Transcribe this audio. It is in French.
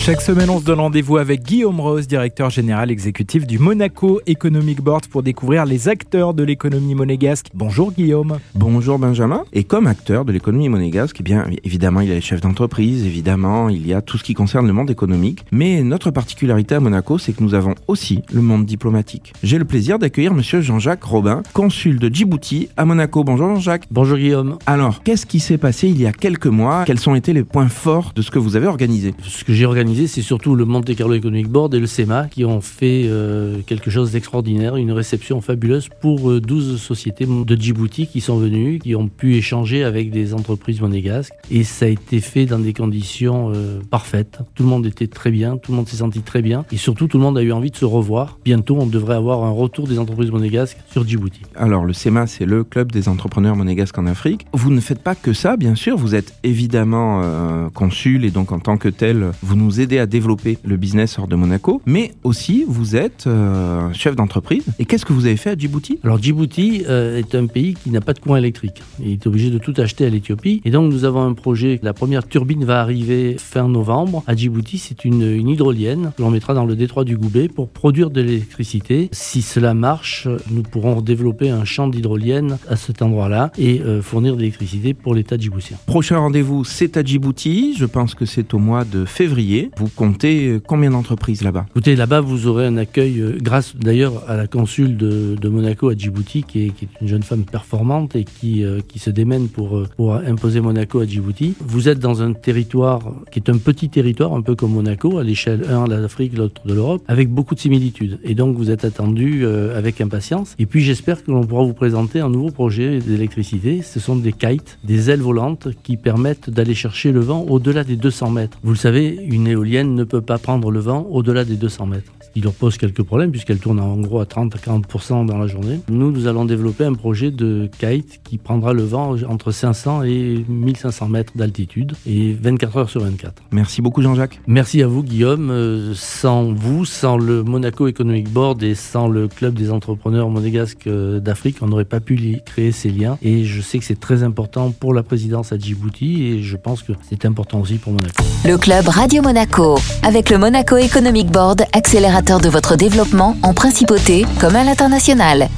Chaque semaine, on se donne rendez-vous avec Guillaume Rose, directeur général exécutif du Monaco Economic Board pour découvrir les acteurs de l'économie monégasque. Bonjour Guillaume. Bonjour Benjamin. Et comme acteur de l'économie monégasque, eh bien évidemment, il y a les chefs d'entreprise, évidemment, il y a tout ce qui concerne le monde économique. Mais notre particularité à Monaco, c'est que nous avons aussi le monde diplomatique. J'ai le plaisir d'accueillir monsieur Jean-Jacques Robin, consul de Djibouti à Monaco. Bonjour Jean-Jacques. Bonjour Guillaume. Alors, qu'est-ce qui s'est passé il y a quelques mois? Quels ont été les points forts de ce que vous avez organisé? Ce que j'ai organisé c'est surtout le Monte Carlo Economic Board et le SEMA qui ont fait euh, quelque chose d'extraordinaire, une réception fabuleuse pour 12 euh, sociétés de Djibouti qui sont venues, qui ont pu échanger avec des entreprises monégasques. Et ça a été fait dans des conditions euh, parfaites. Tout le monde était très bien, tout le monde s'est senti très bien. Et surtout, tout le monde a eu envie de se revoir. Bientôt, on devrait avoir un retour des entreprises monégasques sur Djibouti. Alors, le SEMA, c'est le club des entrepreneurs monégasques en Afrique. Vous ne faites pas que ça, bien sûr. Vous êtes évidemment consul et donc en tant que tel, vous nous aider à développer le business hors de Monaco, mais aussi vous êtes euh, chef d'entreprise. Et qu'est-ce que vous avez fait à Djibouti? Alors Djibouti euh, est un pays qui n'a pas de courant électrique. Il est obligé de tout acheter à l'Éthiopie. Et donc nous avons un projet, la première turbine va arriver fin novembre à Djibouti. C'est une, une hydrolienne que l'on mettra dans le détroit du Goubet pour produire de l'électricité. Si cela marche, nous pourrons développer un champ d'hydrolienne à cet endroit-là et euh, fournir de l'électricité pour l'État djiboutien. Prochain rendez-vous, c'est à Djibouti. Je pense que c'est au mois de février. Vous comptez euh, combien d'entreprises là-bas Écoutez, là-bas, vous aurez un accueil, euh, grâce d'ailleurs à la consul de, Monaco à Djibouti, qui est, une jeune femme performante et qui, euh, qui se démène pour, pour imposer Monaco à Djibouti. Vous êtes dans un territoire qui est un petit territoire, un peu comme Monaco, à l'échelle 1 de l'Afrique, l'autre de l'Europe, avec beaucoup de similitudes. Et donc, vous êtes attendu avec impatience. Et puis, j'espère que l'on pourra vous présenter un nouveau projet d'électricité. Ce sont des kites, des ailes volantes qui permettent d'aller chercher le vent au-delà des 200 mètres. Vous le savez, une éolienne ne peut pas prendre le vent au-delà des 200 mètres il leur pose quelques problèmes puisqu'elle tourne en gros à 30 à 40% dans la journée. Nous, nous allons développer un projet de kite qui prendra le vent entre 500 et 1500 mètres d'altitude et 24 heures sur 24. Merci beaucoup Jean-Jacques. Merci à vous Guillaume. Euh, sans vous, sans le Monaco Economic Board et sans le club des entrepreneurs monégasques euh, d'Afrique, on n'aurait pas pu créer ces liens. Et je sais que c'est très important pour la présidence à Djibouti et je pense que c'est important aussi pour Monaco. Le club Radio Monaco avec le Monaco Economic Board de votre développement en principauté comme à l'international.